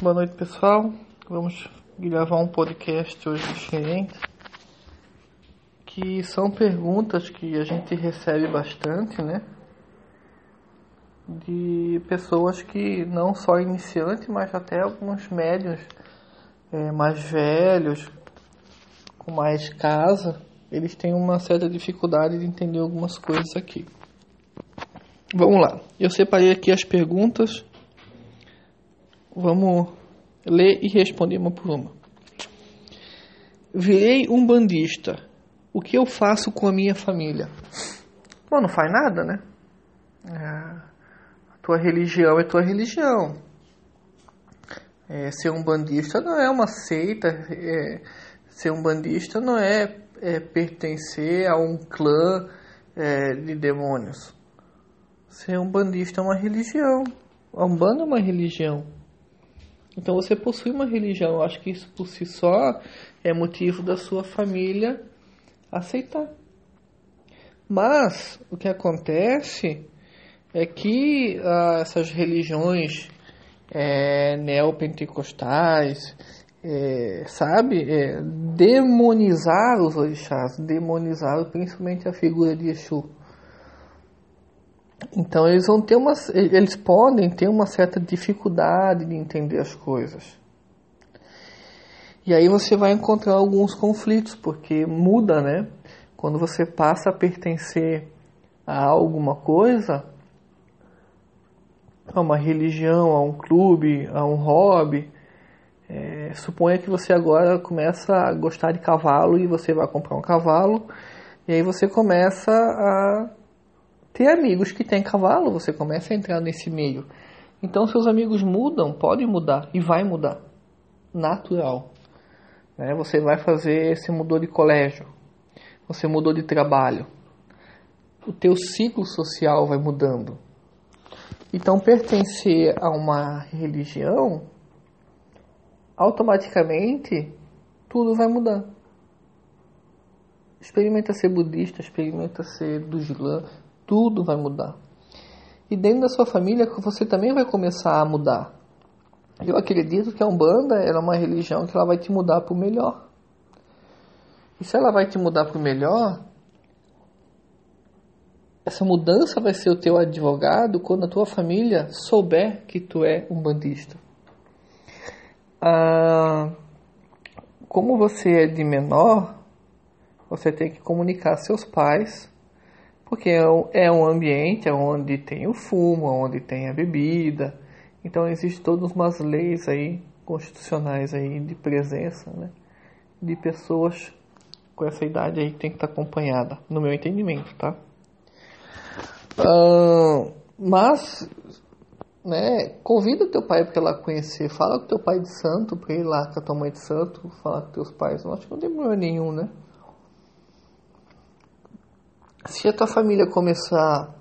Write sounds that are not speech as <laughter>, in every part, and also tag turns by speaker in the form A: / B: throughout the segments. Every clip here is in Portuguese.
A: Boa noite, pessoal. Vamos gravar um podcast hoje diferente. Que são perguntas que a gente recebe bastante, né? De pessoas que não só iniciantes, mas até alguns médios é, mais velhos, com mais casa, eles têm uma certa dificuldade de entender algumas coisas aqui. Vamos lá. Eu separei aqui as perguntas. Vamos ler e responder uma por uma. Virei um bandista. O que eu faço com a minha família? Bom, não faz nada, né? É, a tua religião é tua religião. É, ser um bandista não é uma seita. É, ser um bandista não é, é pertencer a um clã é, de demônios. Ser um bandista é uma religião. A Umbanda é uma religião. Então você possui uma religião. Eu acho que isso por si só é motivo da sua família aceitar. Mas o que acontece é que ah, essas religiões é, neopentecostais, é, sabe, é, demonizar os orixás, demonizar principalmente a figura de Exu. Então eles vão ter uma, eles podem ter uma certa dificuldade de entender as coisas. E aí você vai encontrar alguns conflitos, porque muda, né? Quando você passa a pertencer a alguma coisa, a uma religião, a um clube, a um hobby, é, suponha que você agora começa a gostar de cavalo e você vai comprar um cavalo, e aí você começa a ter amigos que têm cavalo, você começa a entrar nesse meio. Então seus amigos mudam, pode mudar e vai mudar. Natural. Né? Você vai fazer, você mudou de colégio, você mudou de trabalho. O teu ciclo social vai mudando. Então pertencer a uma religião, automaticamente tudo vai mudar. Experimenta ser budista, experimenta ser do tudo vai mudar. E dentro da sua família você também vai começar a mudar. Eu acredito que a Umbanda é uma religião que ela vai te mudar para o melhor. E se ela vai te mudar para o melhor, essa mudança vai ser o teu advogado quando a tua família souber que tu é um bandista. Ah, como você é de menor, você tem que comunicar a seus pais porque é, é um ambiente onde tem o fumo, onde tem a bebida. Então existem todas umas leis aí constitucionais aí de presença, né, de pessoas com essa idade aí que tem que estar acompanhada, no meu entendimento, tá? Uh, mas, né, convida teu pai para lá conhecer, fala com teu pai de santo, para ir lá com a tua mãe de santo, falar com teus pais, não acho que não tem problema nenhum, né? Se a tua família começar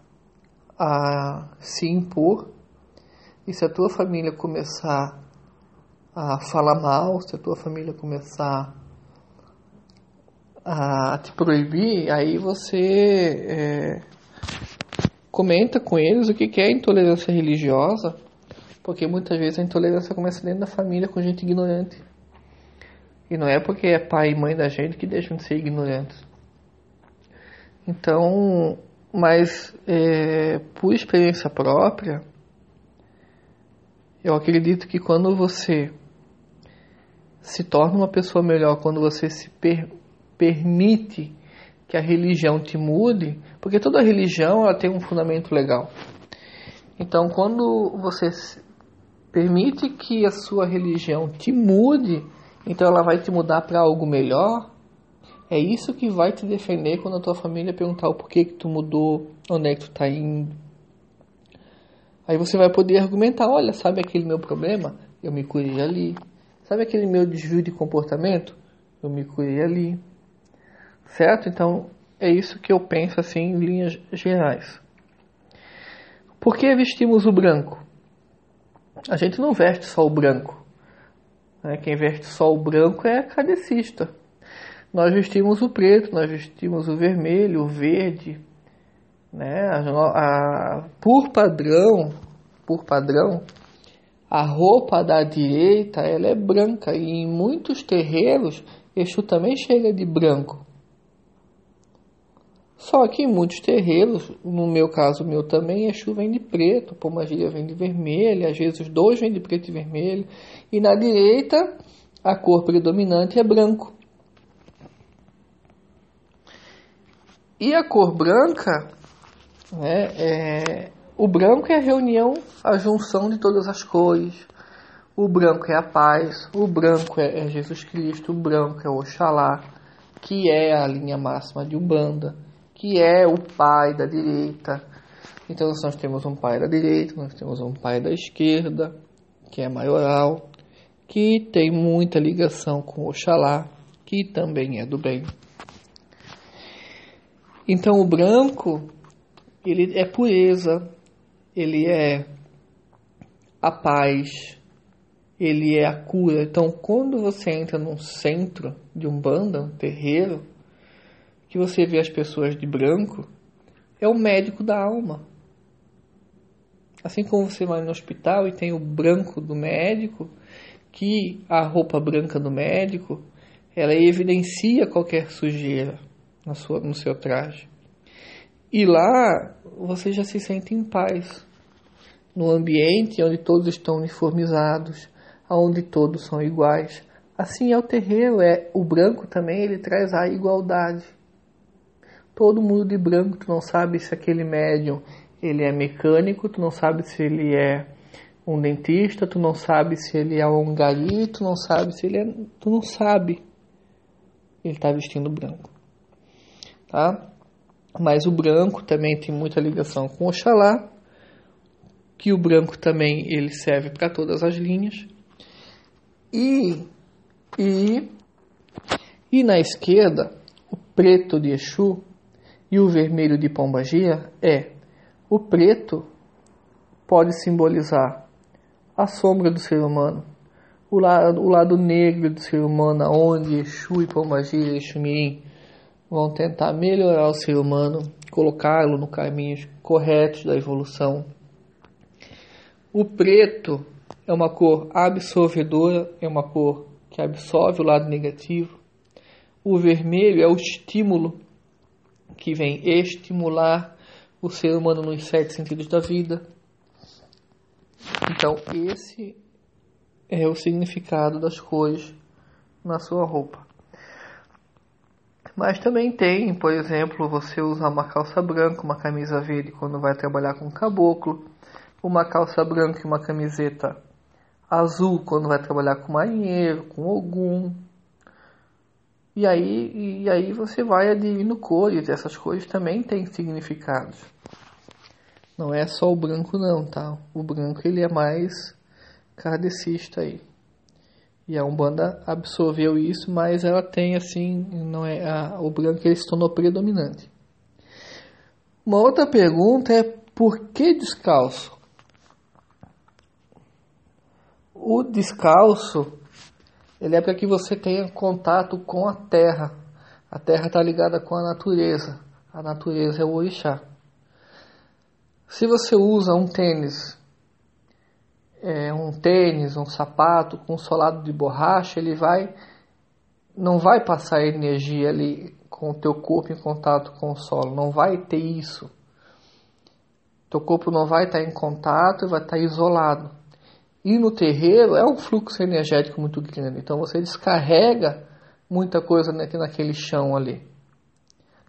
A: a se impor e se a tua família começar a falar mal, se a tua família começar a te proibir, aí você é, comenta com eles o que é intolerância religiosa, porque muitas vezes a intolerância começa dentro da família com gente ignorante. E não é porque é pai e mãe da gente que deixam de ser ignorantes. Então, mas é, por experiência própria, eu acredito que quando você se torna uma pessoa melhor, quando você se per permite que a religião te mude, porque toda religião ela tem um fundamento legal. Então, quando você permite que a sua religião te mude, então ela vai te mudar para algo melhor, é isso que vai te defender quando a tua família perguntar o porquê que tu mudou, onde é que tu tá indo. Aí você vai poder argumentar, olha, sabe aquele meu problema? Eu me curei ali. Sabe aquele meu desvio de comportamento? Eu me curei ali. Certo? Então, é isso que eu penso assim em linhas gerais. Por que vestimos o branco? A gente não veste só o branco. Né? Quem veste só o branco é cadecista nós vestimos o preto, nós vestimos o vermelho, o verde, né? A, a, por padrão, por padrão, A roupa da direita ela é branca e em muitos terreiros Exu também chega de branco. Só que em muitos terreiros, no meu caso meu também, Exu vem de preto, Pomagia vem de vermelho, às vezes os dois vêm de preto e vermelho. E na direita, a cor predominante é branco. E a cor branca, né, é, o branco é a reunião, a junção de todas as cores. O branco é a paz, o branco é, é Jesus Cristo, o branco é Oxalá, que é a linha máxima de Umbanda que é o pai da direita. Então nós temos um pai da direita, nós temos um pai da esquerda, que é maioral, que tem muita ligação com Oxalá, que também é do bem. Então o branco, ele é pureza, ele é a paz, ele é a cura. Então quando você entra num centro de um banda, um terreiro, que você vê as pessoas de branco é o médico da alma. Assim como você vai no hospital e tem o branco do médico, que a roupa branca do médico, ela evidencia qualquer sujeira na sua, no seu traje. E lá você já se sente em paz, no ambiente onde todos estão uniformizados, onde todos são iguais. Assim é o terreiro, é o branco também, ele traz a igualdade todo mundo de branco, tu não sabe se aquele médium ele é mecânico, tu não sabe se ele é um dentista, tu não sabe se ele é um gari, tu não sabe se ele é, tu não sabe. Ele está vestindo branco, tá? Mas o branco também tem muita ligação com Oxalá, que o branco também ele serve para todas as linhas. E e e na esquerda, o preto de Exu e o vermelho de pombagia é o preto pode simbolizar a sombra do ser humano, o lado, o lado negro do ser humano, onde Exu e Pombagira e Exumirim vão tentar melhorar o ser humano, colocá-lo no caminho correto da evolução. O preto é uma cor absorvedora, é uma cor que absorve o lado negativo. O vermelho é o estímulo que vem estimular o ser humano nos sete sentidos da vida. Então, esse é o significado das cores na sua roupa. Mas também tem, por exemplo, você usar uma calça branca, uma camisa verde quando vai trabalhar com caboclo, uma calça branca e uma camiseta azul quando vai trabalhar com marinheiro, com ogum, e aí, e aí você vai aderindo cores, essas cores também têm significados. Não é só o branco não, tá? O branco ele é mais kardecista aí. E a Umbanda absorveu isso, mas ela tem assim, não é a, o branco ele se tornou predominante. Uma outra pergunta é por que descalço? O descalço ele é para que você tenha contato com a terra. A terra está ligada com a natureza. A natureza é o orixá. Se você usa um tênis, é, um tênis, um sapato com solado de borracha, ele vai não vai passar energia ali com o teu corpo em contato com o solo, não vai ter isso. Teu corpo não vai estar em contato vai estar isolado. E no terreiro é um fluxo energético muito grande, então você descarrega muita coisa naquele chão ali.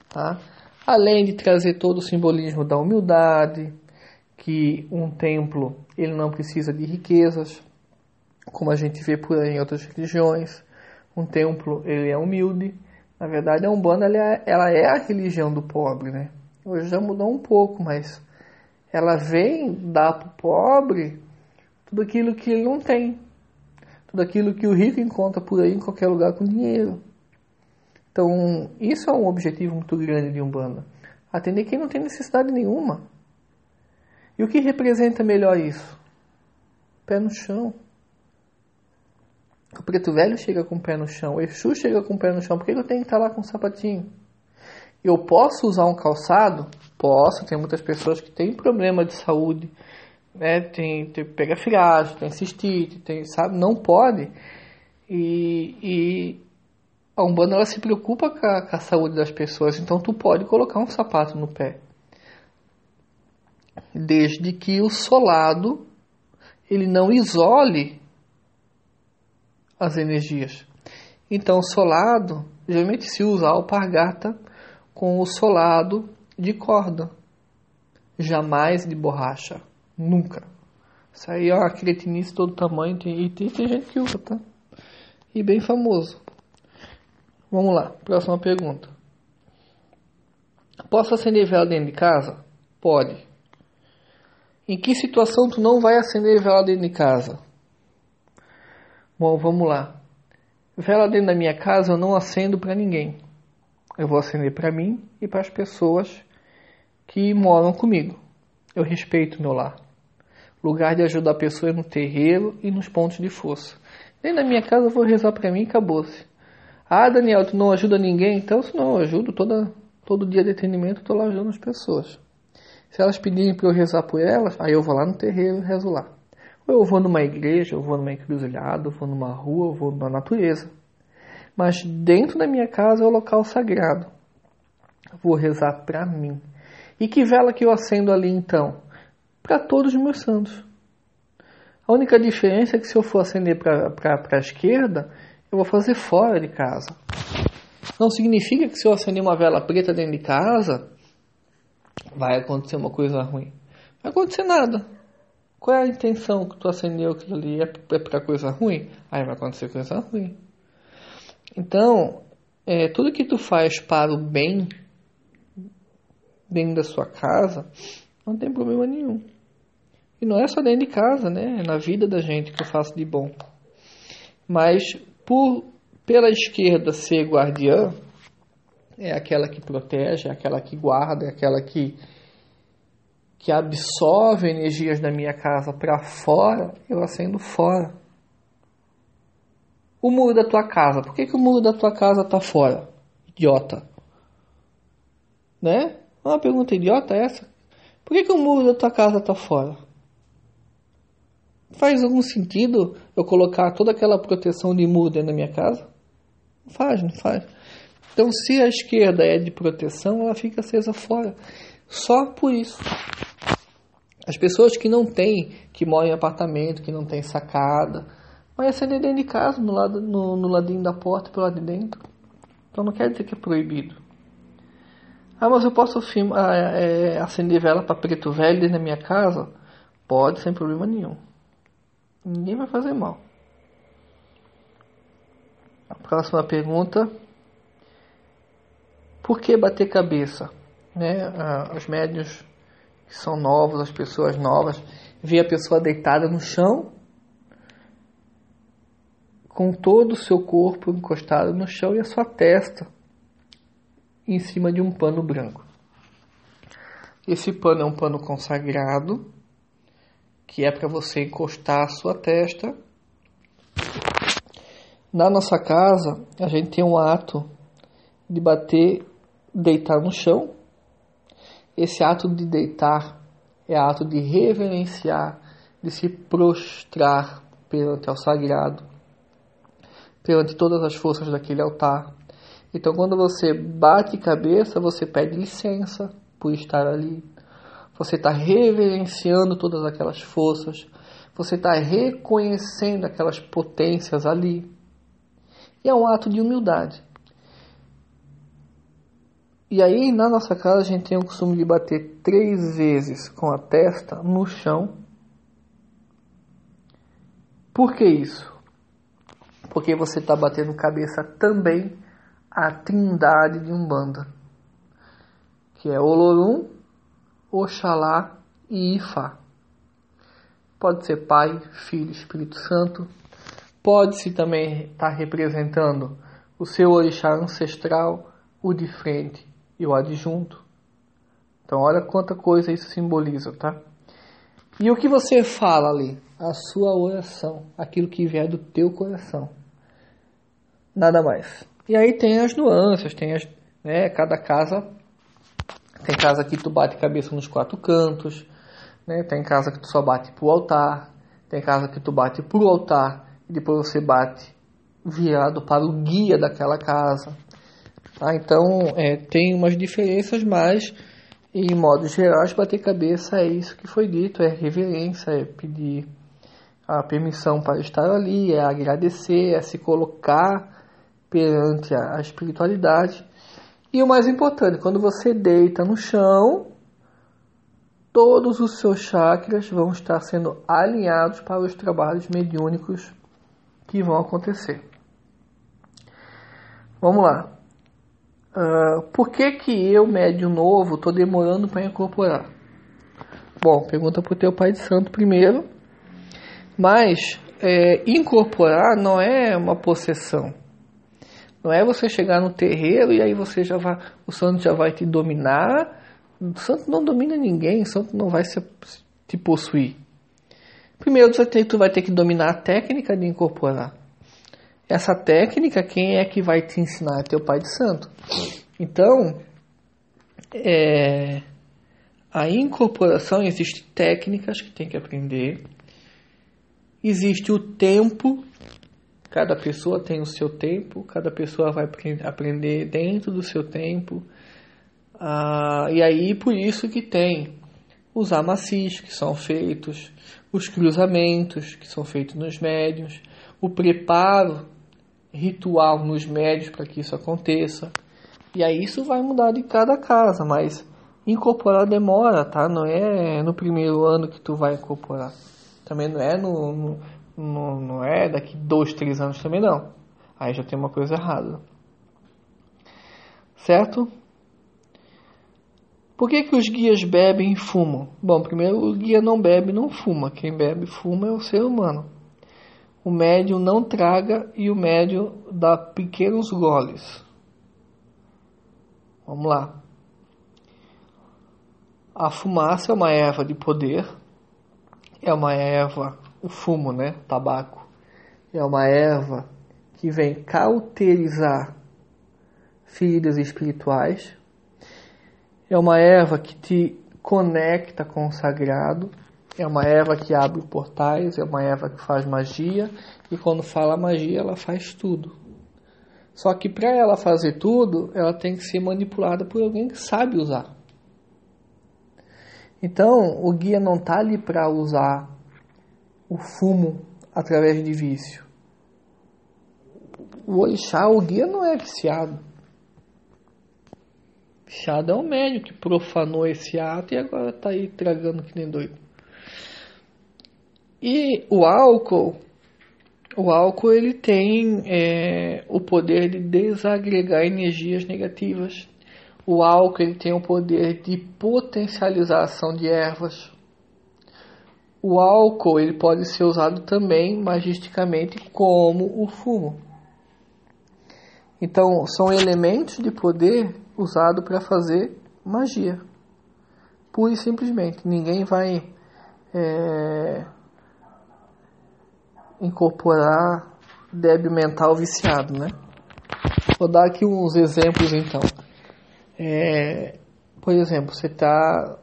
A: Tá? Além de trazer todo o simbolismo da humildade, que um templo ele não precisa de riquezas, como a gente vê por aí em outras religiões. Um templo ele é humilde. Na verdade, a Umbanda ela é, é a religião do pobre, né? Hoje já mudou um pouco, mas ela vem dar para o pobre tudo aquilo que ele não tem, tudo aquilo que o rico encontra por aí em qualquer lugar com dinheiro. Então, isso é um objetivo muito grande de Umbanda. Atender quem não tem necessidade nenhuma. E o que representa melhor isso? Pé no chão. O preto velho chega com o pé no chão, o Exu chega com o pé no chão, por que eu tenho que estar lá com um sapatinho? Eu posso usar um calçado? Posso, tem muitas pessoas que têm problema de saúde, né, tem, tem pega friagem, tem cistite, tem, sabe, não pode. E, e a Umbanda ela se preocupa com a, com a saúde das pessoas, então tu pode colocar um sapato no pé. Desde que o solado ele não isole as energias. Então, solado, geralmente se usa alpargata com o solado de corda, jamais de borracha, nunca. Isso aí é uma cretinice todo tamanho tem, e tem, tem gente que usa, tá? E bem famoso. Vamos lá, próxima pergunta. Posso acender vela dentro de casa? Pode. Em que situação tu não vai acender vela dentro de casa? Bom, vamos lá. Vela dentro da minha casa eu não acendo para ninguém. Eu vou acender para mim e para as pessoas que moram comigo. Eu respeito meu lar. Lugar de ajudar a pessoa é no terreiro e nos pontos de força. Dentro da minha casa eu vou rezar para mim e acabou-se. Ah, Daniel, tu não ajuda ninguém? Então, se não, eu ajudo toda, todo dia de atendimento, estou lá ajudando as pessoas. Se elas pedirem para eu rezar por elas, aí eu vou lá no terreiro e rezo lá. Ou eu vou numa igreja, eu vou numa encruzilhada, eu vou numa rua, eu vou na natureza. Mas dentro da minha casa é o local sagrado. vou rezar para mim. E que vela que eu acendo ali então? Para todos os meus santos. A única diferença é que se eu for acender para a esquerda, eu vou fazer fora de casa. Não significa que se eu acender uma vela preta dentro de casa, vai acontecer uma coisa ruim. Vai acontecer nada. Qual é a intenção que tu acendeu aquilo ali? É, é para coisa ruim? Aí vai acontecer coisa ruim. Então, é, tudo que tu faz para o bem dentro da sua casa, não tem problema nenhum. E não é só dentro de casa, né? É na vida da gente que eu faço de bom. Mas por pela esquerda ser guardiã, é aquela que protege, é aquela que guarda, é aquela que que absorve energias da minha casa para fora, eu acendo fora. O muro da tua casa, por que, que o muro da tua casa está fora? Idiota. Né? Uma pergunta idiota é essa. Por que, que o muro da tua casa está fora? Faz algum sentido eu colocar toda aquela proteção de muro dentro da minha casa? Não faz, não faz. Então, se a esquerda é de proteção, ela fica acesa fora. Só por isso. As pessoas que não têm, que moram em apartamento, que não tem sacada, vai acender dentro de casa, no, lado, no, no ladinho da porta, pelo lado de dentro. Então não quer dizer que é proibido. Ah, mas eu posso filmar, é, é, acender vela para preto velho dentro da minha casa? Pode, sem problema nenhum. Ninguém vai fazer mal. A próxima pergunta. Por que bater cabeça? Né? Ah, os médios que são novos, as pessoas novas, vê a pessoa deitada no chão, com todo o seu corpo encostado no chão e a sua testa em cima de um pano branco. Esse pano é um pano consagrado, que é para você encostar a sua testa. Na nossa casa, a gente tem um ato de bater, deitar no chão, esse ato de deitar é ato de reverenciar, de se prostrar perante ao sagrado, perante todas as forças daquele altar. Então, quando você bate cabeça, você pede licença por estar ali. Você está reverenciando todas aquelas forças. Você está reconhecendo aquelas potências ali. E é um ato de humildade. E aí, na nossa casa, a gente tem o costume de bater três vezes com a testa no chão. Por que isso? Porque você está batendo cabeça também a trindade de Umbanda, que é Olorum, Oxalá e Ifá. Pode ser Pai, Filho, Espírito Santo. Pode-se também estar tá representando o seu orixá ancestral, o de frente e o adjunto. Então, olha quanta coisa isso simboliza, tá? E o que você fala ali? A sua oração, aquilo que vier do teu coração. Nada mais. E aí tem as nuances, tem as, né, cada casa tem casa que tu bate cabeça nos quatro cantos, Né? Tem casa que tu só bate pro altar, tem casa que tu bate pro altar e depois você bate virado para o guia daquela casa. Tá? Então é, tem umas diferenças, mas em modos gerais bater cabeça é isso que foi dito, é reverência, é pedir a permissão para estar ali, é agradecer, é se colocar perante a espiritualidade. E o mais importante, quando você deita no chão, todos os seus chakras vão estar sendo alinhados para os trabalhos mediúnicos que vão acontecer. Vamos lá. Uh, por que, que eu, médium novo, estou demorando para incorporar? Bom, pergunta para o teu pai de santo primeiro. Mas é, incorporar não é uma possessão. Não é você chegar no terreiro e aí você já vai, o santo já vai te dominar. O santo não domina ninguém, o santo não vai se, te possuir. Primeiro você tem, tu vai ter que dominar a técnica de incorporar. Essa técnica, quem é que vai te ensinar? É teu pai de santo. Então, é, a incorporação, existem técnicas que tem que aprender. Existe o tempo, cada pessoa tem o seu tempo, cada pessoa vai aprender dentro do seu tempo. Ah, e aí, por isso que tem os amacis que são feitos, os cruzamentos que são feitos nos médios, o preparo ritual nos médios para que isso aconteça. E aí isso vai mudar de cada casa, mas incorporar demora, tá? Não é no primeiro ano que tu vai incorporar. Também não é no, no, no não é daqui dois, três anos também não. Aí já tem uma coisa errada. Certo? Por que, que os guias bebem e fumam? Bom, primeiro o guia não bebe não fuma. Quem bebe e fuma é o ser humano o médium não traga e o médium dá pequenos goles. Vamos lá. A fumaça é uma erva de poder, é uma erva, o fumo, né? Tabaco. É uma erva que vem cauterizar feridas espirituais. É uma erva que te conecta com o sagrado é uma erva que abre portais, é uma erva que faz magia, e quando fala magia, ela faz tudo. Só que para ela fazer tudo, ela tem que ser manipulada por alguém que sabe usar. Então, o guia não está ali para usar o fumo através de vício. O orixá, o guia não é viciado. Viciado é o médico que profanou esse ato e agora está aí tragando que nem doido. E o álcool, o álcool ele tem é, o poder de desagregar energias negativas. O álcool ele tem o poder de potencializar a ação de ervas. O álcool ele pode ser usado também magisticamente como o fumo. Então são elementos de poder usado para fazer magia. Pura e simplesmente. Ninguém vai é, incorporar débil mental viciado, né? Vou dar aqui uns exemplos então. É, por exemplo, você está,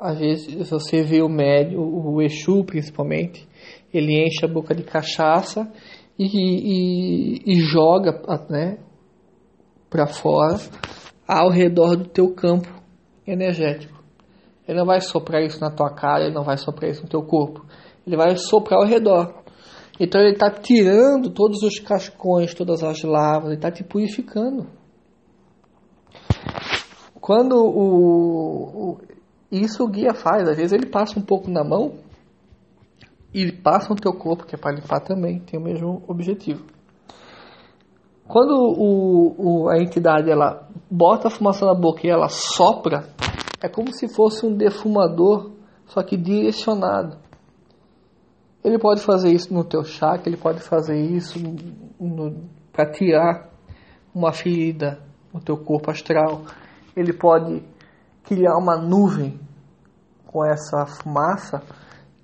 A: às vezes você vê o médio, o Exu principalmente, ele enche a boca de cachaça e, e, e joga, né, para fora, ao redor do teu campo energético. Ele não vai soprar isso na tua cara, ele não vai soprar isso no teu corpo. Ele vai soprar ao redor. Então ele está tirando todos os cascões, todas as lavas, ele está te purificando. Quando o, o, isso o guia faz, às vezes ele passa um pouco na mão e passa no teu corpo, que é para limpar também, tem o mesmo objetivo. Quando o, o, a entidade ela bota a fumaça na boca e ela sopra, é como se fosse um defumador, só que direcionado. Ele pode fazer isso no teu chakra, ele pode fazer isso para tirar uma ferida no teu corpo astral. Ele pode criar uma nuvem com essa fumaça,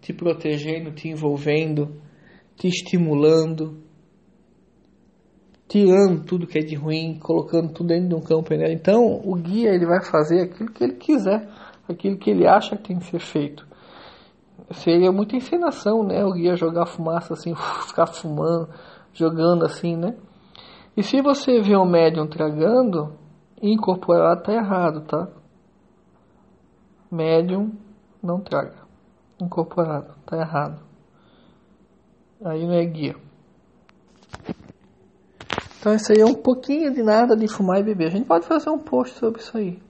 A: te protegendo, te envolvendo, te estimulando, tirando tudo que é de ruim, colocando tudo dentro de um campo energético. Então, o guia ele vai fazer aquilo que ele quiser, aquilo que ele acha que tem que ser feito. Seria muita encenação, né? O guia jogar fumaça assim, <laughs> ficar fumando, jogando assim, né? E se você vê um médium tragando, incorporado tá errado, tá? Médium não traga. Incorporado, tá errado. Aí não é guia. Então isso aí é um pouquinho de nada de fumar e beber. A gente pode fazer um post sobre isso aí.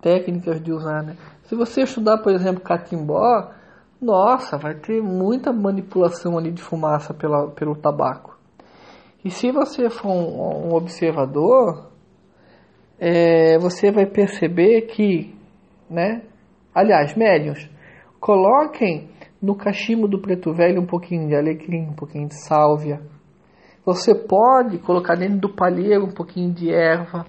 A: Técnicas de usar, né? Se você estudar, por exemplo, catimbó, nossa, vai ter muita manipulação ali de fumaça pela, pelo tabaco. E se você for um, um observador, é, você vai perceber que, né? Aliás, médios, coloquem no cachimbo do preto velho um pouquinho de alecrim, um pouquinho de sálvia. Você pode colocar dentro do palheiro um pouquinho de erva.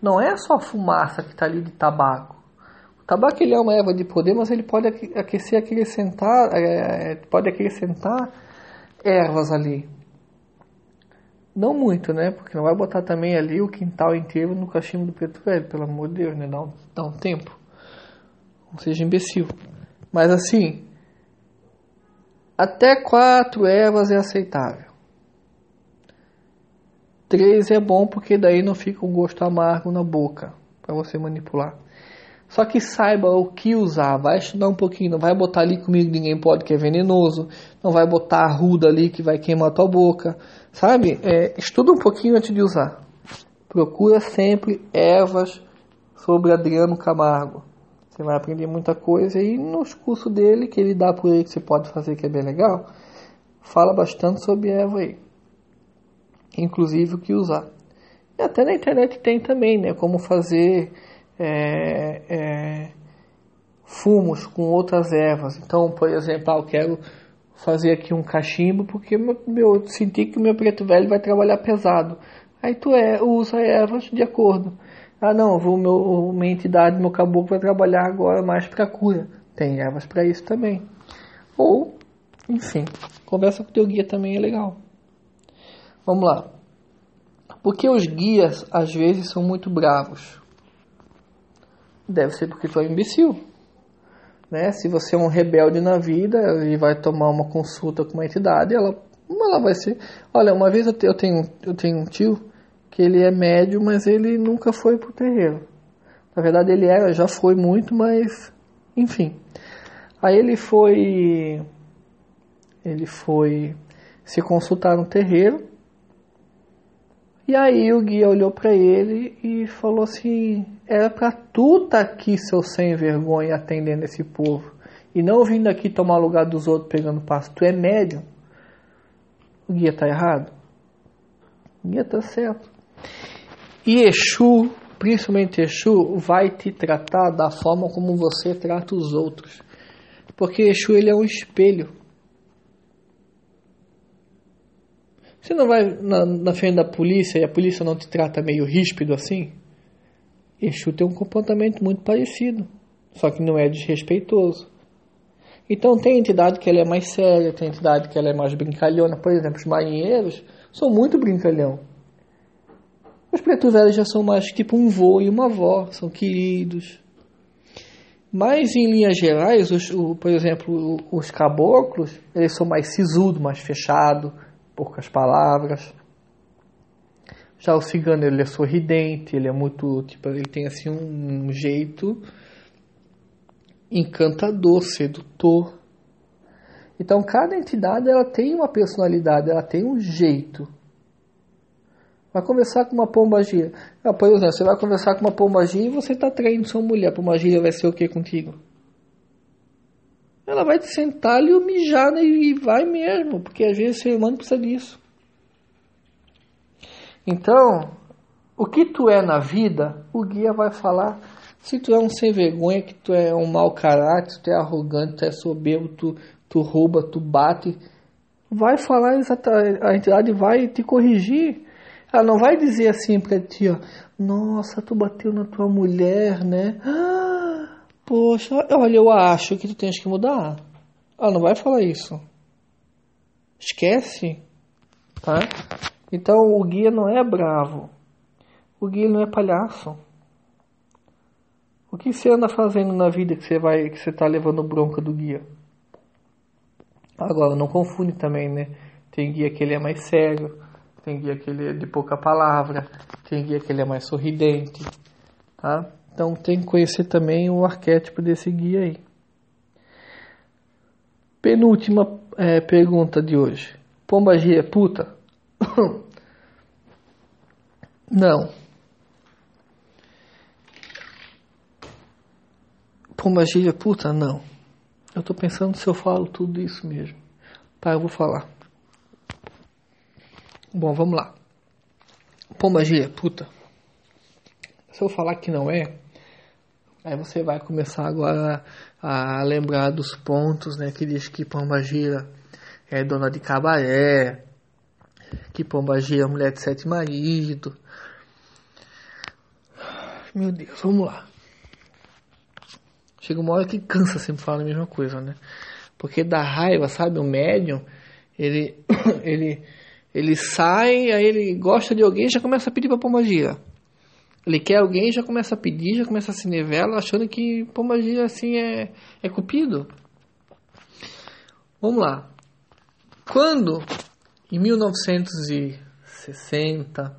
A: Não é só a fumaça que está ali de tabaco. O tabaco ele é uma erva de poder, mas ele pode aquecer, acrescentar, é, pode acrescentar ervas ali. Não muito, né? Porque não vai botar também ali o quintal inteiro no cachimbo do preto velho, pelo amor de Deus, né? Dá um, dá um tempo. Não seja imbecil. Mas assim, até quatro ervas é aceitável. Três é bom porque daí não fica um gosto amargo na boca para você manipular. Só que saiba o que usar, vai estudar um pouquinho, não vai botar ali comigo ninguém pode que é venenoso, não vai botar a ruda ali que vai queimar tua boca, sabe? É, estuda um pouquinho antes de usar. Procura sempre ervas sobre Adriano Camargo. Você vai aprender muita coisa e nos cursos dele, que ele dá por aí que você pode fazer, que é bem legal, fala bastante sobre erva aí. Inclusive o que usar. E até na internet tem também, né? Como fazer é, é, fumos com outras ervas. Então, por exemplo, ah, eu quero fazer aqui um cachimbo porque meu, meu senti que o meu preto velho vai trabalhar pesado. Aí tu é, usa ervas de acordo. Ah, não, vou meu, minha entidade, meu caboclo vai trabalhar agora mais para cura. Tem ervas para isso também. Ou, enfim, conversa com teu guia também é legal. Vamos lá. Porque os guias às vezes são muito bravos. Deve ser porque tu é imbecil. Né? Se você é um rebelde na vida e vai tomar uma consulta com uma entidade, ela, ela vai ser. Olha, uma vez eu tenho, eu tenho um tio que ele é médio, mas ele nunca foi pro terreiro. Na verdade, ele era, já foi muito, mas enfim. Aí ele foi. Ele foi se consultar no terreiro e aí o guia olhou para ele e falou assim: era para tu tá aqui, seu sem vergonha, atendendo esse povo, e não vindo aqui tomar lugar dos outros pegando passo. Tu é médium. O guia tá errado? O guia tá certo. E Exu, principalmente Exu, vai te tratar da forma como você trata os outros. Porque Exu ele é um espelho. Você não vai na, na frente da polícia e a polícia não te trata meio ríspido assim? Exu tem um comportamento muito parecido, só que não é desrespeitoso. Então tem entidade que ela é mais séria, tem entidade que ela é mais brincalhona. Por exemplo, os marinheiros são muito brincalhão. Os pretos velhos já são mais tipo um vô e uma avó, são queridos. Mas em linhas gerais, os, o, por exemplo, os caboclos, eles são mais sisudos, mais fechados, poucas palavras. Já o cigano ele é sorridente, ele é muito, tipo, ele tem assim um, jeito encantador, sedutor. Então cada entidade ela tem uma personalidade, ela tem um jeito. Vai conversar com uma pombagira. Ah, por exemplo, você vai conversar com uma pombagira e você está traindo sua mulher. A pombagira vai ser o que contigo? Ela vai sentar ali mijar né, e vai mesmo, porque às vezes o ser humano precisa disso. Então, o que tu é na vida, o guia vai falar. Se tu é um sem vergonha, que tu é um mau caráter, tu é arrogante, tu é soberbo, tu, tu rouba, tu bate, vai falar exatamente, a entidade vai te corrigir. Ela não vai dizer assim para ti, ó, nossa, tu bateu na tua mulher, né? Ah, Poxa, olha, eu acho que tu tens que mudar. Ela não vai falar isso. Esquece. Tá? Então o guia não é bravo. O guia não é palhaço. O que você anda fazendo na vida que você vai que você tá levando bronca do guia? Agora, não confunde também, né? Tem guia que ele é mais sério, tem guia que ele é de pouca palavra, tem guia que ele é mais sorridente, tá? Então tem que conhecer também o arquétipo desse guia aí. Penúltima é, pergunta de hoje. Pombagia é puta? <coughs> Não. Pombagia é puta? Não. Eu tô pensando se eu falo tudo isso mesmo. Tá, eu vou falar. Bom, vamos lá. Pombagia, puta. Se eu falar que não é, aí você vai começar agora a, lembrar dos pontos, né? Que diz que Pombagira é dona de cabaré, que Pombagira é mulher de sete maridos. Meu Deus, vamos lá. Chega uma hora que cansa sempre falar a mesma coisa, né? Porque dá raiva, sabe? O médium, ele, <coughs> ele, ele sai, aí ele gosta de alguém e já começa a pedir pra pombagira. Ele quer alguém já começa a pedir, já começa a se nivela, achando que pombagira assim é, é cupido. Vamos lá. Quando, em 1960,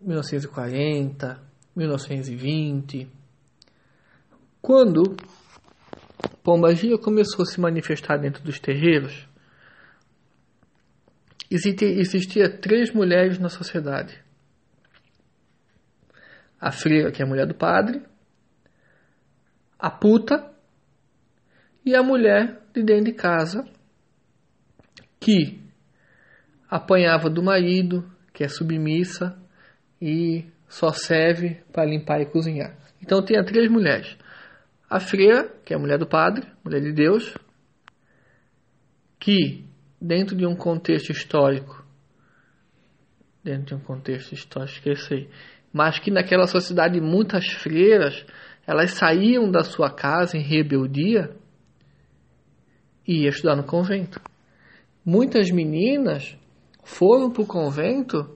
A: 1940, 1920, quando Pombagira começou a se manifestar dentro dos terreiros, existia, existia três mulheres na sociedade. A freira, que é a mulher do padre, a puta e a mulher de dentro de casa, que apanhava do marido, que é submissa e só serve para limpar e cozinhar. Então tinha três mulheres. A freira, que é a mulher do padre, mulher de Deus, que dentro de um contexto histórico, dentro de um contexto histórico, esqueci, mas que naquela sociedade muitas freiras, elas saíam da sua casa em rebeldia e iam estudar no convento. Muitas meninas foram para o convento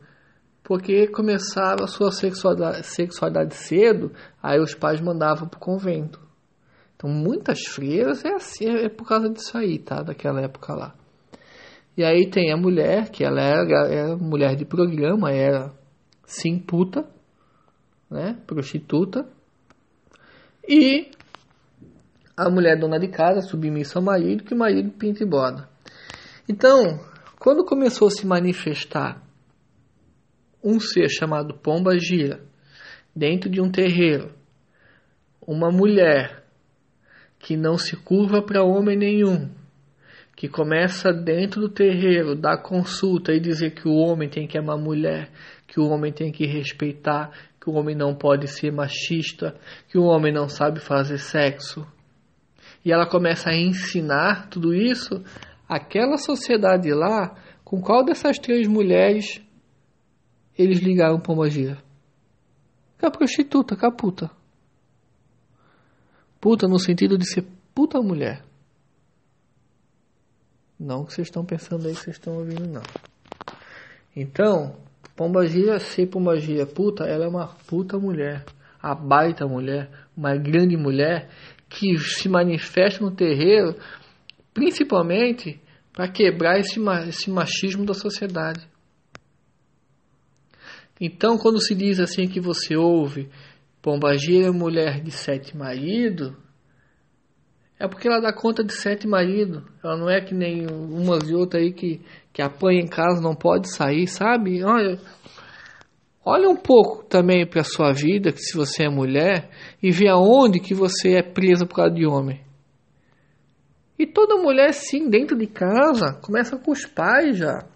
A: porque começaram a sua sexualidade, sexualidade cedo, aí os pais mandavam para o convento. Então, muitas freiras é assim, é por causa disso aí, tá? Daquela época lá. E aí tem a mulher, que ela era, era mulher de programa, era sim puta, né? Prostituta. E a mulher dona de casa, submissa ao marido, que o marido pinta e borda. Então, quando começou a se manifestar um ser chamado Pomba Gira dentro de um terreiro, uma mulher que não se curva para homem nenhum, que começa dentro do terreiro, dar consulta e dizer que o homem tem que amar a mulher, que o homem tem que respeitar, que o homem não pode ser machista, que o homem não sabe fazer sexo. E ela começa a ensinar tudo isso aquela sociedade lá, com qual dessas três mulheres eles ligaram pombagira? Com a prostituta, a puta. Puta no sentido de ser puta mulher. Não que vocês estão pensando aí que vocês estão ouvindo, não. Então, Pombagira, ser Pombagira puta, ela é uma puta mulher. A baita mulher, uma grande mulher que se manifesta no terreiro, principalmente para quebrar esse, esse machismo da sociedade. Então, quando se diz assim que você ouve Pombagira é mulher de sete maridos, é porque ela dá conta de sete maridos. Ela não é que nem umas e outras aí que, que apanha em casa, não pode sair, sabe? Olha, olha um pouco também para a sua vida, que se você é mulher, e vê aonde que você é presa por causa de homem. E toda mulher, sim, dentro de casa, começa com os pais já.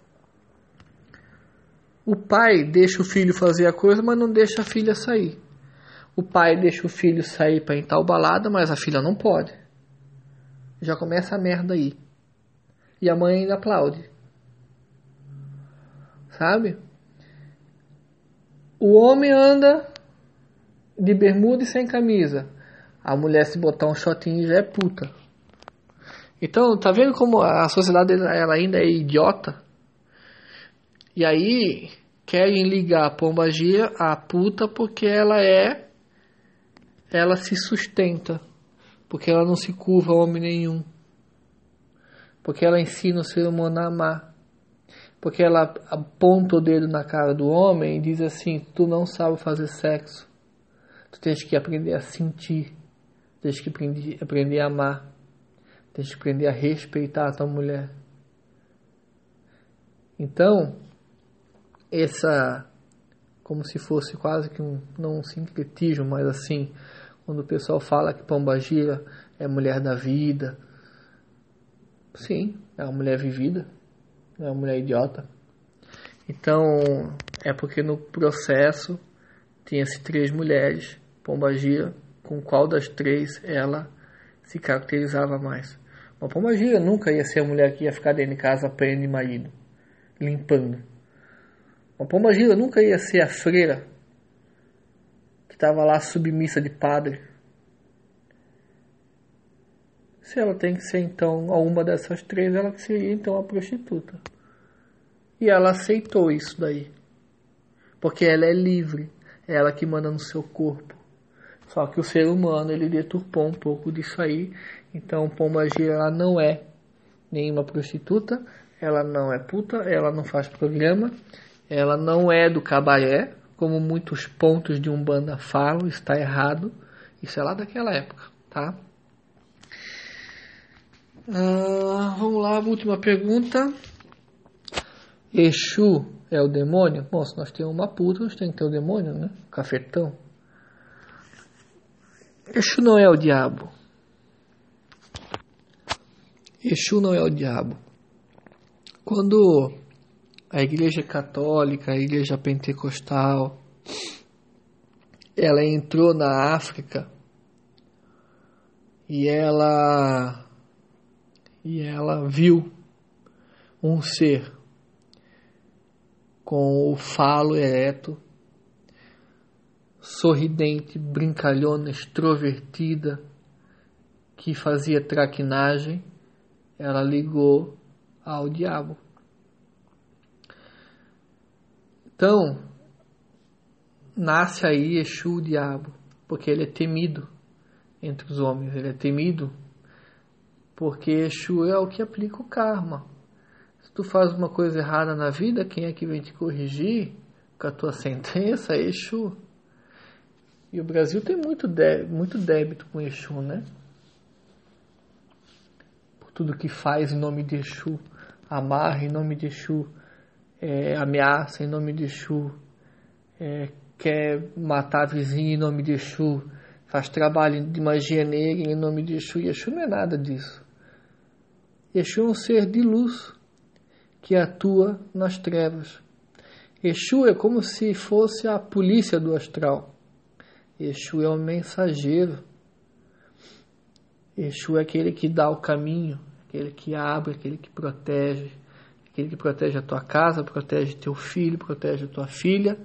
A: O pai deixa o filho fazer a coisa, mas não deixa a filha sair. O pai deixa o filho sair para ir tal balada, mas a filha não pode. Já começa a merda aí. E a mãe ainda aplaude. Sabe? O homem anda de bermuda e sem camisa. A mulher se botar um shotinho já é puta. Então, tá vendo como a sociedade ela ainda é idiota? E aí querem ligar a pombagia à puta porque ela é ela se sustenta, porque ela não se curva a homem nenhum, porque ela ensina o ser humano a amar, porque ela aponta o dedo na cara do homem e diz assim: Tu não sabe fazer sexo, tu tens que aprender a sentir, tens que aprender, aprender a amar, tens que aprender a respeitar a tua mulher. Então, essa, como se fosse quase que um, não um sincretismo, mas assim, quando o pessoal fala que Pombagira é mulher da vida, sim, é uma mulher vivida, é uma mulher idiota. Então, é porque no processo tinha-se três mulheres, Pombagira, com qual das três ela se caracterizava mais. Mas Pombagira nunca ia ser a mulher que ia ficar dentro de casa prende marido, limpando. Uma pombagira nunca ia ser a freira que estava lá submissa de padre. Se ela tem que ser então uma dessas três, ela que seria então a prostituta. E ela aceitou isso daí. Porque ela é livre, é ela que manda no seu corpo. Só que o ser humano ele deturpou um pouco disso aí. Então pombagira ela não é nenhuma prostituta, ela não é puta, ela não faz programa, ela não é do cabaré, como muitos pontos de Umbanda falam, está errado. Isso é lá daquela época, tá? Ah, vamos lá, última pergunta. Exu é o demônio? Bom, se nós temos uma puta, nós temos que ter o demônio, né? Cafetão. Exu não é o diabo. Exu não é o diabo. Quando a Igreja Católica, a Igreja Pentecostal, ela entrou na África e ela e ela viu um ser com o falo ereto, sorridente, brincalhona, extrovertida, que fazia traquinagem, ela ligou ao diabo. Então, nasce aí Exu, o diabo, porque ele é temido entre os homens, ele é temido porque Exu é o que aplica o karma. Se tu faz uma coisa errada na vida, quem é que vem te corrigir com a tua <laughs> sentença é Exu. E o Brasil tem muito, débito, muito débito com Exu, né? Por tudo que faz em nome de Exu, amarra em nome de Exu é, ameaça em nome de Exu, é, quer matar vizinho em nome de Exu, faz trabalho de magia negra em nome de Exu, e Exu não é nada disso. Exu é um ser de luz que atua nas trevas. Exu é como se fosse a polícia do astral. Exu é um mensageiro. Exu é aquele que dá o caminho, aquele que abre, aquele que protege aquele que protege a tua casa, protege teu filho, protege a tua filha,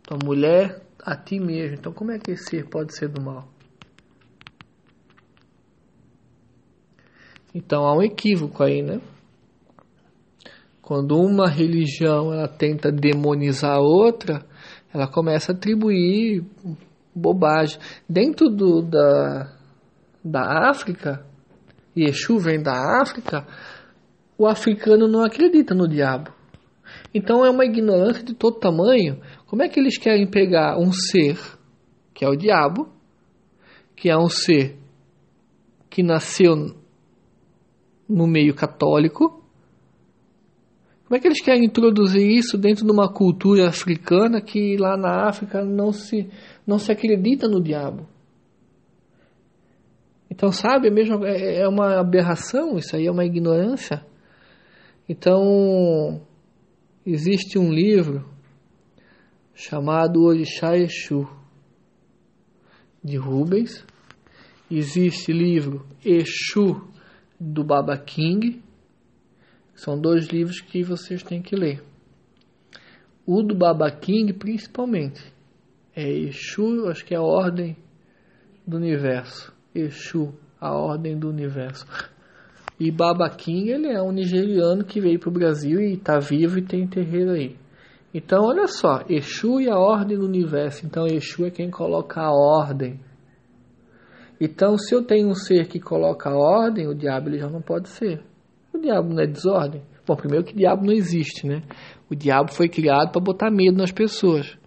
A: tua mulher, a ti mesmo. Então, como é que esse ser pode ser do mal? Então, há um equívoco aí, né? Quando uma religião ela tenta demonizar a outra, ela começa a atribuir bobagem. Dentro do, da, da África, Yeshu vem da África, o africano não acredita no diabo. Então é uma ignorância de todo tamanho. Como é que eles querem pegar um ser, que é o diabo, que é um ser que nasceu no meio católico, como é que eles querem introduzir isso dentro de uma cultura africana que lá na África não se, não se acredita no diabo? Então, sabe, é mesmo, é, é uma aberração, isso aí é uma ignorância. Então, existe um livro chamado Orixá Exu, de Rubens. Existe livro Exu, do Baba King. São dois livros que vocês têm que ler. O do Baba King, principalmente, é Exu, acho que é a ordem do universo. Exu, a ordem do universo. E Baba King, ele é um nigeriano que veio para o Brasil e está vivo e tem terreiro aí. Então, olha só, Exu e a ordem do universo. Então, Exu é quem coloca a ordem Então, se eu tenho um ser que coloca ordem, o diabo ele já não pode ser. O diabo não é desordem. Bom, primeiro que o diabo não existe, né? O diabo foi criado para botar medo nas pessoas.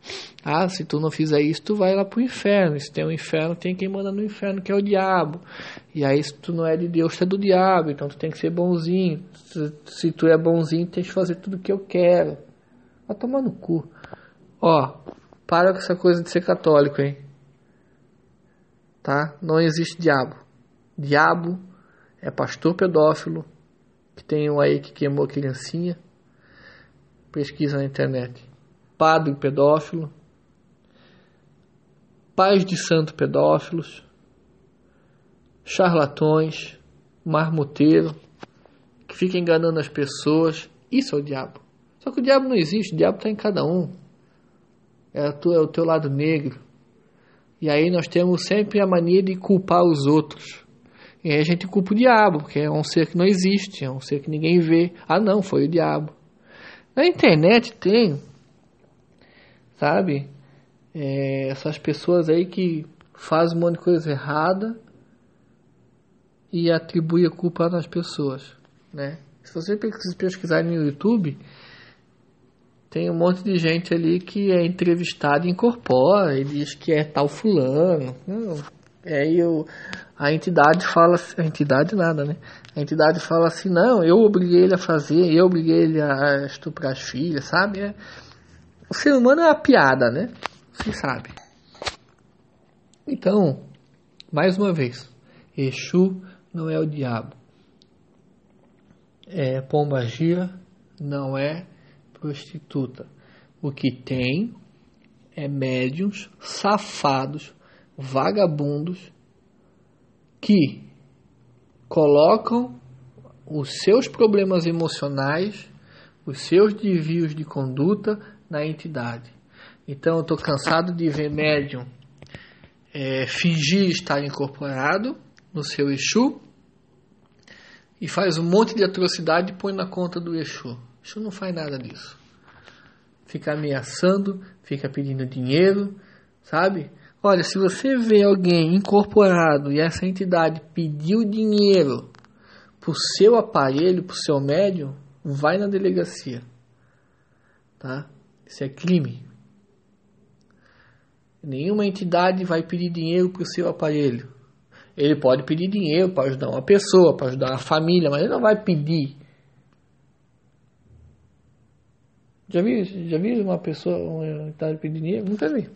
A: Ah, se tu não fizer isso, tu vai lá pro inferno. Se tem um inferno, tem quem manda no inferno, que é o diabo. E aí, se tu não é de Deus, tu é do diabo. Então, tu tem que ser bonzinho. Se, se tu é bonzinho, tem que fazer tudo o que eu quero. Vai tomar no cu. Ó, para com essa coisa de ser católico, hein? Tá? Não existe diabo. Diabo é pastor pedófilo, que tem um aí que queimou criancinha. Pesquisa na internet. Padre pedófilo. Pais de santo pedófilos. Charlatões. Marmoteiro. Que fica enganando as pessoas. Isso é o diabo. Só que o diabo não existe. O diabo está em cada um. É, é o teu lado negro. E aí nós temos sempre a mania de culpar os outros. E aí a gente culpa o diabo, porque é um ser que não existe, é um ser que ninguém vê. Ah, não, foi o diabo. Na internet tem, sabe, é, essas pessoas aí que fazem um monte de coisa errada e atribui a culpa nas pessoas, né? Se você pesquisar no YouTube, tem um monte de gente ali que é entrevistado e incorpora e diz que é tal fulano. Não, aí eu, a entidade fala, a entidade nada, né? A entidade fala assim, não, eu obriguei ele a fazer, eu obriguei ele a estuprar as filhas, sabe? É, o ser humano é uma piada, né? Você sabe. Então, mais uma vez, Exu não é o diabo. É, Pomba Gira não é prostituta. O que tem é médiums safados, vagabundos que colocam os seus problemas emocionais, os seus desvios de conduta na entidade. Então eu estou cansado de ver médium é, fingir estar incorporado no seu Exu e faz um monte de atrocidade e põe na conta do Exu. Exu não faz nada disso. Fica ameaçando, fica pedindo dinheiro, sabe? Olha, se você vê alguém incorporado e essa entidade pediu dinheiro para o seu aparelho, para o seu médium, vai na delegacia. Tá? Isso é crime. Nenhuma entidade vai pedir dinheiro para o seu aparelho. Ele pode pedir dinheiro para ajudar uma pessoa, para ajudar uma família, mas ele não vai pedir. Já vi, já vi uma pessoa, uma entidade pedir dinheiro? Nunca vi.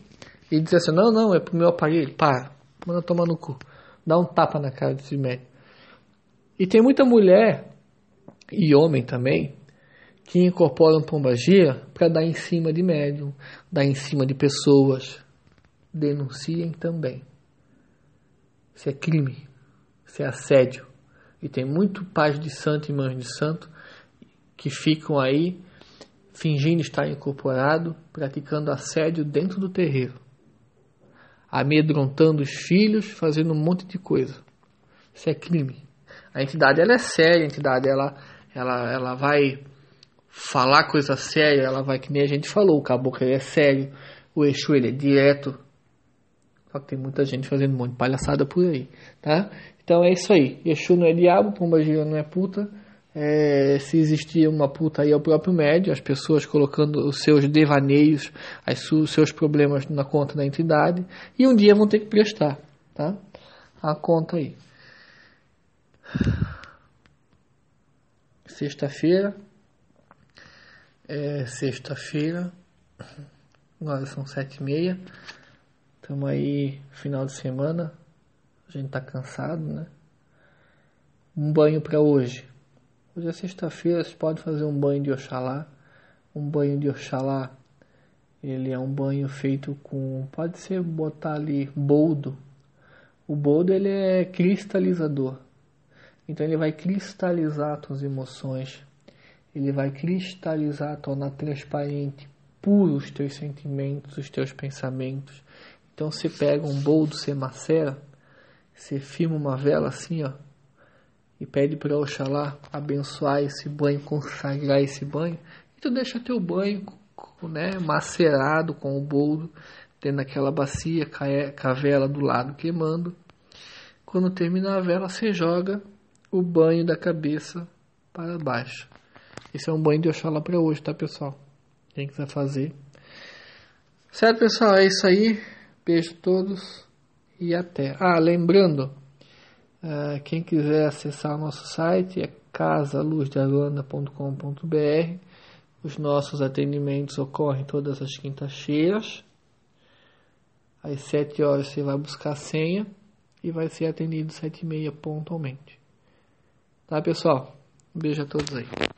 A: E diz assim, não, não, é pro meu aparelho. Para, manda tomar no cu. Dá um tapa na cara desse médico. E tem muita mulher, e homem também, que incorporam pombagia para dar em cima de médium, dar em cima de pessoas. Denunciem também. Isso é crime. Isso é assédio. E tem muito pais de santo e mães de santo que ficam aí fingindo estar incorporado, praticando assédio dentro do terreiro amedrontando os filhos, fazendo um monte de coisa. Isso é crime. A entidade ela é séria, a entidade ela, ela, ela vai falar coisa séria, ela vai que nem a gente falou, o caboclo ele é sério, o Exu ele é direto. Só que tem muita gente fazendo um monte de palhaçada por aí, tá? Então é isso aí. Exu não é diabo, Pomba Gira não é puta. É, se existia uma puta aí é o próprio médio, as pessoas colocando os seus devaneios, os seus problemas na conta da entidade, e um dia vão ter que prestar, tá? A conta aí. Sexta-feira, é sexta-feira, agora são sete e meia, estamos aí final de semana, a gente tá cansado, né? Um banho para hoje. Hoje é sexta-feira, você pode fazer um banho de Oxalá. Um banho de Oxalá, ele é um banho feito com, pode ser botar ali boldo. O boldo ele é cristalizador. Então ele vai cristalizar as tuas emoções. Ele vai cristalizar, tornar transparente, puro os teus sentimentos, os teus pensamentos. Então você pega um boldo, você macera, você firma uma vela assim, ó, e pede para Oxalá abençoar esse banho, consagrar esse banho, e tu deixa teu banho né, macerado com o bolo dentro daquela bacia, com a vela do lado queimando. Quando terminar a vela, você joga o banho da cabeça para baixo. Esse é um banho de Oxalá para hoje, tá, pessoal? Quem quiser fazer. Certo, pessoal? É isso aí. Beijo a todos e até. Ah, lembrando, uh, quem quiser acessar o nosso site é casaluzdearuanda.com.br. Os nossos atendimentos ocorrem todas as quintas-feiras. Às 7 horas você vai buscar a senha e vai ser atendido às 7 e meia pontualmente. Tá, pessoal? Um beijo a todos aí.